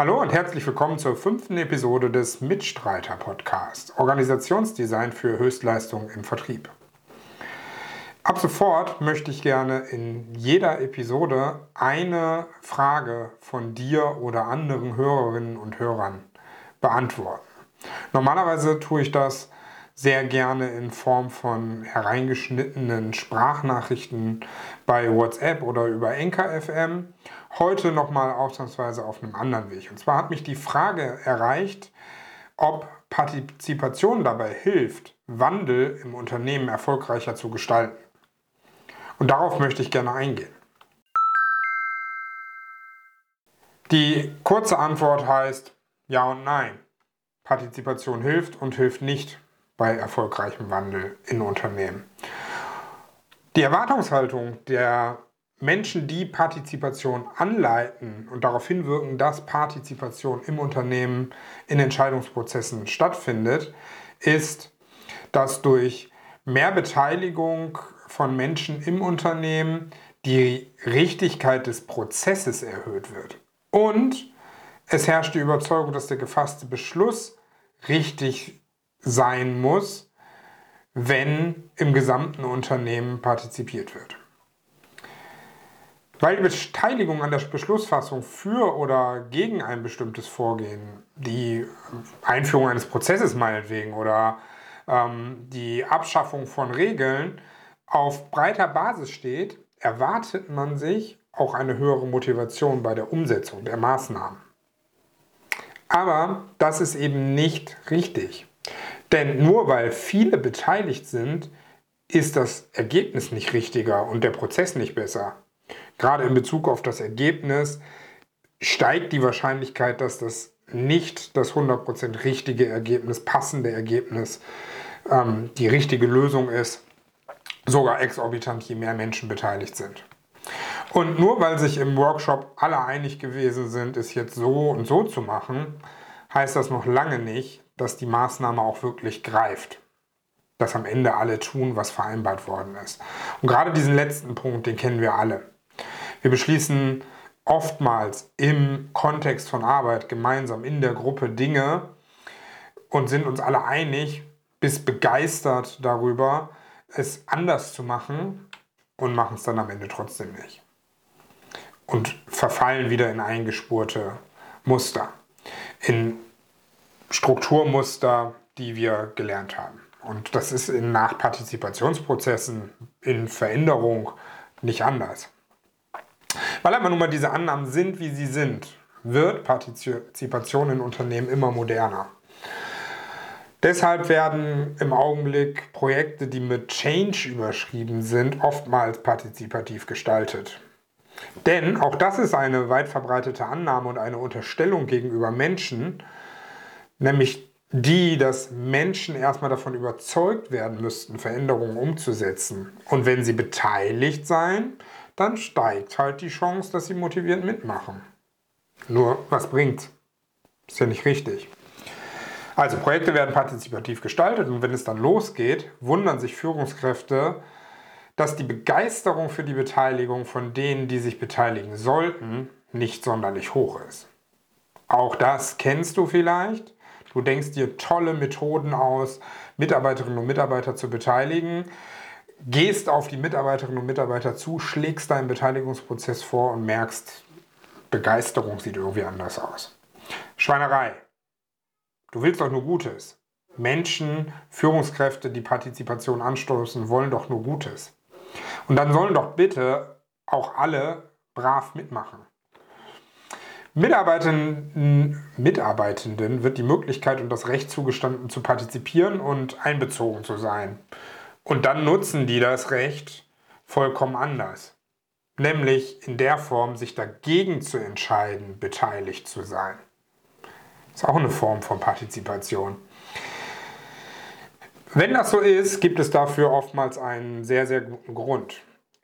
Hallo und herzlich willkommen zur fünften Episode des Mitstreiter Podcasts Organisationsdesign für Höchstleistung im Vertrieb. Ab sofort möchte ich gerne in jeder Episode eine Frage von dir oder anderen Hörerinnen und Hörern beantworten. Normalerweise tue ich das sehr gerne in Form von hereingeschnittenen Sprachnachrichten bei WhatsApp oder über Enker. Heute nochmal ausnahmsweise auf einem anderen Weg. Und zwar hat mich die Frage erreicht, ob Partizipation dabei hilft, Wandel im Unternehmen erfolgreicher zu gestalten. Und darauf möchte ich gerne eingehen. Die kurze Antwort heißt ja und nein. Partizipation hilft und hilft nicht bei erfolgreichem Wandel in Unternehmen. Die Erwartungshaltung der Menschen, die Partizipation anleiten und darauf hinwirken, dass Partizipation im Unternehmen in Entscheidungsprozessen stattfindet, ist, dass durch mehr Beteiligung von Menschen im Unternehmen die Richtigkeit des Prozesses erhöht wird. Und es herrscht die Überzeugung, dass der gefasste Beschluss richtig sein muss, wenn im gesamten Unternehmen partizipiert wird. Weil die Beteiligung an der Beschlussfassung für oder gegen ein bestimmtes Vorgehen, die Einführung eines Prozesses meinetwegen oder ähm, die Abschaffung von Regeln auf breiter Basis steht, erwartet man sich auch eine höhere Motivation bei der Umsetzung der Maßnahmen. Aber das ist eben nicht richtig. Denn nur weil viele beteiligt sind, ist das Ergebnis nicht richtiger und der Prozess nicht besser. Gerade in Bezug auf das Ergebnis steigt die Wahrscheinlichkeit, dass das nicht das 100% richtige Ergebnis, passende Ergebnis, ähm, die richtige Lösung ist, sogar exorbitant, je mehr Menschen beteiligt sind. Und nur weil sich im Workshop alle einig gewesen sind, es jetzt so und so zu machen, heißt das noch lange nicht, dass die Maßnahme auch wirklich greift. Dass am Ende alle tun, was vereinbart worden ist. Und gerade diesen letzten Punkt, den kennen wir alle. Wir beschließen oftmals im Kontext von Arbeit gemeinsam in der Gruppe Dinge und sind uns alle einig bis begeistert darüber, es anders zu machen und machen es dann am Ende trotzdem nicht. Und verfallen wieder in eingespurte Muster, in Strukturmuster, die wir gelernt haben. Und das ist in Nachpartizipationsprozessen, in Veränderung nicht anders. Weil aber nun mal diese Annahmen sind, wie sie sind, wird Partizipation in Unternehmen immer moderner. Deshalb werden im Augenblick Projekte, die mit Change überschrieben sind, oftmals partizipativ gestaltet. Denn auch das ist eine weit verbreitete Annahme und eine Unterstellung gegenüber Menschen, nämlich die, dass Menschen erstmal davon überzeugt werden müssten, Veränderungen umzusetzen. Und wenn sie beteiligt seien, dann steigt halt die Chance, dass sie motiviert mitmachen. Nur, was bringt? Ist ja nicht richtig. Also Projekte werden partizipativ gestaltet und wenn es dann losgeht, wundern sich Führungskräfte, dass die Begeisterung für die Beteiligung von denen, die sich beteiligen sollten, nicht sonderlich hoch ist. Auch das kennst du vielleicht. Du denkst dir tolle Methoden aus, Mitarbeiterinnen und Mitarbeiter zu beteiligen, gehst auf die Mitarbeiterinnen und Mitarbeiter zu, schlägst deinen Beteiligungsprozess vor und merkst, Begeisterung sieht irgendwie anders aus. Schweinerei. Du willst doch nur Gutes. Menschen, Führungskräfte, die Partizipation anstoßen, wollen doch nur Gutes. Und dann sollen doch bitte auch alle brav mitmachen. Mitarbeitenden, Mitarbeitenden wird die Möglichkeit und das Recht zugestanden, zu partizipieren und einbezogen zu sein. Und dann nutzen die das Recht vollkommen anders. Nämlich in der Form, sich dagegen zu entscheiden, beteiligt zu sein. Ist auch eine Form von Partizipation. Wenn das so ist, gibt es dafür oftmals einen sehr, sehr guten Grund.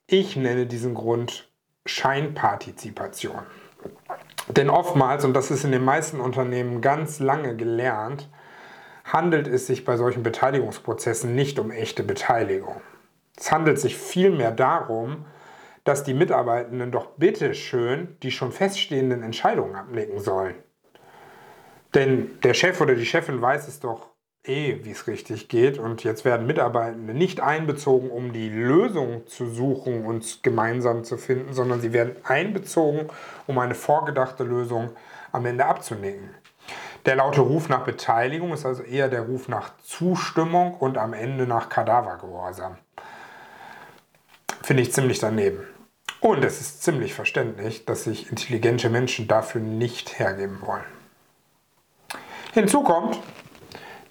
Ich nenne diesen Grund Scheinpartizipation. Denn oftmals, und das ist in den meisten Unternehmen ganz lange gelernt, handelt es sich bei solchen Beteiligungsprozessen nicht um echte Beteiligung. Es handelt sich vielmehr darum, dass die Mitarbeitenden doch bitteschön die schon feststehenden Entscheidungen abnicken sollen. Denn der Chef oder die Chefin weiß es doch eh, wie es richtig geht. Und jetzt werden Mitarbeitende nicht einbezogen, um die Lösung zu suchen und gemeinsam zu finden, sondern sie werden einbezogen, um eine vorgedachte Lösung am Ende abzunicken. Der laute Ruf nach Beteiligung ist also eher der Ruf nach Zustimmung und am Ende nach Kadavergehorsam. Finde ich ziemlich daneben. Und es ist ziemlich verständlich, dass sich intelligente Menschen dafür nicht hergeben wollen. Hinzu kommt,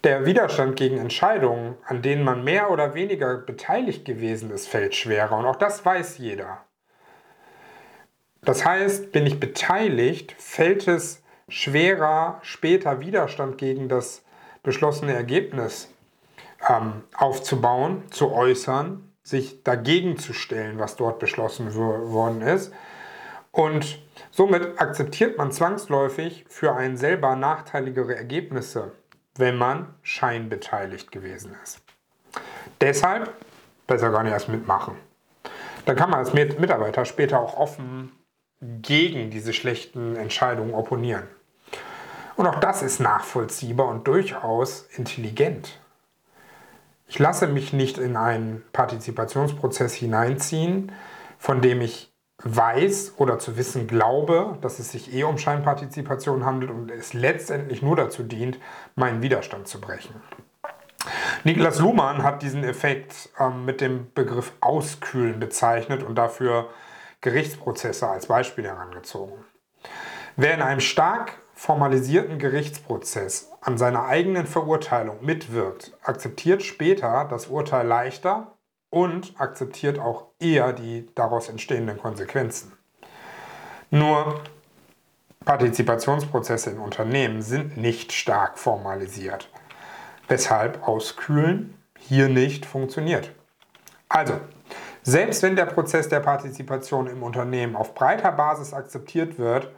der Widerstand gegen Entscheidungen, an denen man mehr oder weniger beteiligt gewesen ist, fällt schwerer. Und auch das weiß jeder. Das heißt, bin ich beteiligt, fällt es schwerer, später Widerstand gegen das beschlossene Ergebnis ähm, aufzubauen, zu äußern, sich dagegen zu stellen, was dort beschlossen worden ist. Und somit akzeptiert man zwangsläufig für einen selber nachteiligere Ergebnisse, wenn man scheinbeteiligt gewesen ist. Deshalb besser gar nicht erst mitmachen. Dann kann man als Mitarbeiter später auch offen gegen diese schlechten Entscheidungen opponieren. Und auch das ist nachvollziehbar und durchaus intelligent. Ich lasse mich nicht in einen Partizipationsprozess hineinziehen, von dem ich weiß oder zu wissen glaube, dass es sich eh um Scheinpartizipation handelt und es letztendlich nur dazu dient, meinen Widerstand zu brechen. Niklas Luhmann hat diesen Effekt ähm, mit dem Begriff Auskühlen bezeichnet und dafür Gerichtsprozesse als Beispiel herangezogen. Wer in einem stark formalisierten Gerichtsprozess an seiner eigenen Verurteilung mitwirkt, akzeptiert später das Urteil leichter und akzeptiert auch eher die daraus entstehenden Konsequenzen. Nur Partizipationsprozesse in Unternehmen sind nicht stark formalisiert, weshalb Auskühlen hier nicht funktioniert. Also, selbst wenn der Prozess der Partizipation im Unternehmen auf breiter Basis akzeptiert wird,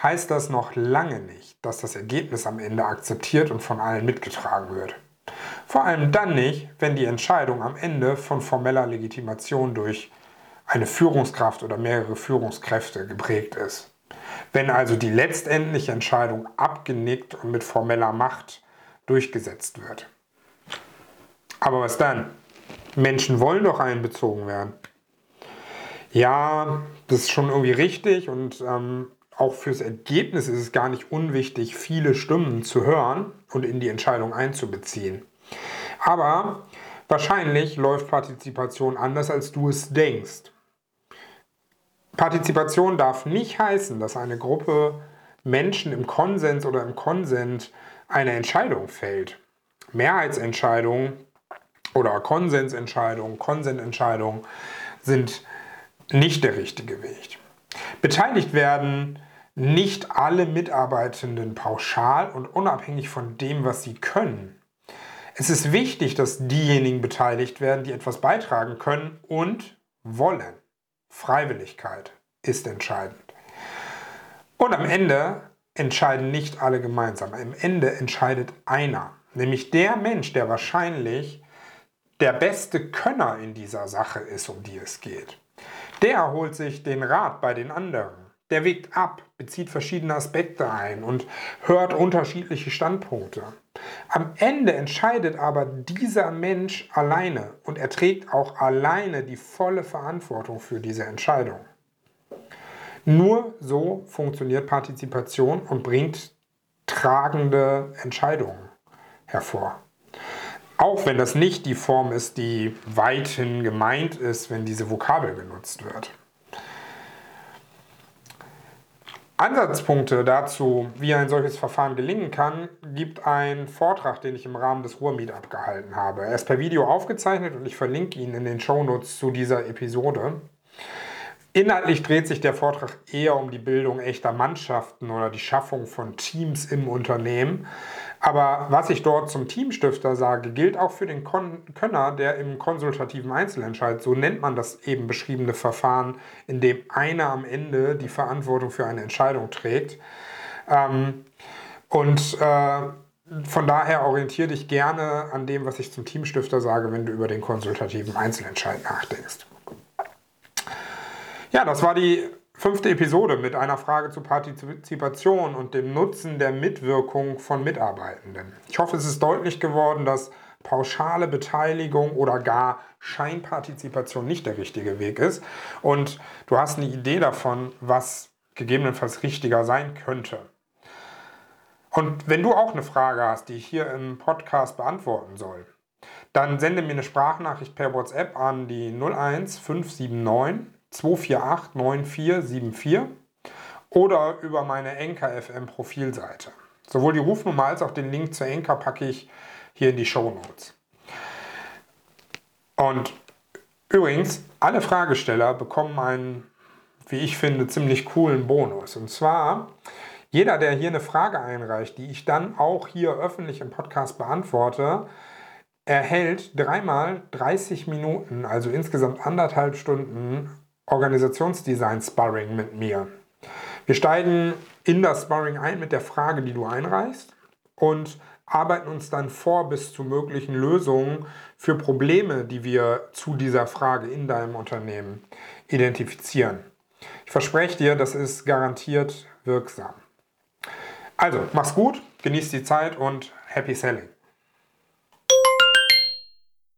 heißt das noch lange nicht, dass das Ergebnis am Ende akzeptiert und von allen mitgetragen wird. Vor allem dann nicht, wenn die Entscheidung am Ende von formeller Legitimation durch eine Führungskraft oder mehrere Führungskräfte geprägt ist. Wenn also die letztendliche Entscheidung abgenickt und mit formeller Macht durchgesetzt wird. Aber was dann? Menschen wollen doch einbezogen werden. Ja, das ist schon irgendwie richtig und ähm, auch fürs Ergebnis ist es gar nicht unwichtig, viele Stimmen zu hören und in die Entscheidung einzubeziehen. Aber wahrscheinlich läuft Partizipation anders, als du es denkst. Partizipation darf nicht heißen, dass eine Gruppe Menschen im Konsens oder im Konsent eine Entscheidung fällt. Mehrheitsentscheidungen oder Konsensentscheidungen, Konsententscheidungen sind nicht der richtige Weg. Beteiligt werden nicht alle Mitarbeitenden pauschal und unabhängig von dem, was sie können. Es ist wichtig, dass diejenigen beteiligt werden, die etwas beitragen können und wollen. Freiwilligkeit ist entscheidend. Und am Ende entscheiden nicht alle gemeinsam. Am Ende entscheidet einer, nämlich der Mensch, der wahrscheinlich der beste Könner in dieser Sache ist, um die es geht. Der holt sich den Rat bei den anderen. Der wägt ab, bezieht verschiedene Aspekte ein und hört unterschiedliche Standpunkte. Am Ende entscheidet aber dieser Mensch alleine und er trägt auch alleine die volle Verantwortung für diese Entscheidung. Nur so funktioniert Partizipation und bringt tragende Entscheidungen hervor. Auch wenn das nicht die Form ist, die weithin gemeint ist, wenn diese Vokabel genutzt wird. Ansatzpunkte dazu, wie ein solches Verfahren gelingen kann, gibt ein Vortrag, den ich im Rahmen des Ruhr-Meetup gehalten habe. Er ist per Video aufgezeichnet und ich verlinke ihn in den Shownotes zu dieser Episode. Inhaltlich dreht sich der Vortrag eher um die Bildung echter Mannschaften oder die Schaffung von Teams im Unternehmen. Aber was ich dort zum Teamstifter sage, gilt auch für den Kon Könner, der im konsultativen Einzelentscheid, so nennt man das eben beschriebene Verfahren, in dem einer am Ende die Verantwortung für eine Entscheidung trägt. Ähm, und äh, von daher orientiere dich gerne an dem, was ich zum Teamstifter sage, wenn du über den konsultativen Einzelentscheid nachdenkst. Ja, das war die Fünfte Episode mit einer Frage zur Partizipation und dem Nutzen der Mitwirkung von Mitarbeitenden. Ich hoffe, es ist deutlich geworden, dass pauschale Beteiligung oder gar Scheinpartizipation nicht der richtige Weg ist. Und du hast eine Idee davon, was gegebenenfalls richtiger sein könnte. Und wenn du auch eine Frage hast, die ich hier im Podcast beantworten soll, dann sende mir eine Sprachnachricht per WhatsApp an die 01579 248 9474 oder über meine Enker FM Profilseite. Sowohl die Rufnummer als auch den Link zur Enker packe ich hier in die Show Notes. Und übrigens, alle Fragesteller bekommen einen, wie ich finde, ziemlich coolen Bonus. Und zwar, jeder, der hier eine Frage einreicht, die ich dann auch hier öffentlich im Podcast beantworte, erhält dreimal 30 Minuten, also insgesamt anderthalb Stunden Organisationsdesign Sparring mit mir. Wir steigen in das Sparring ein mit der Frage, die du einreichst und arbeiten uns dann vor bis zu möglichen Lösungen für Probleme, die wir zu dieser Frage in deinem Unternehmen identifizieren. Ich verspreche dir, das ist garantiert wirksam. Also, mach's gut, genieß die Zeit und happy selling.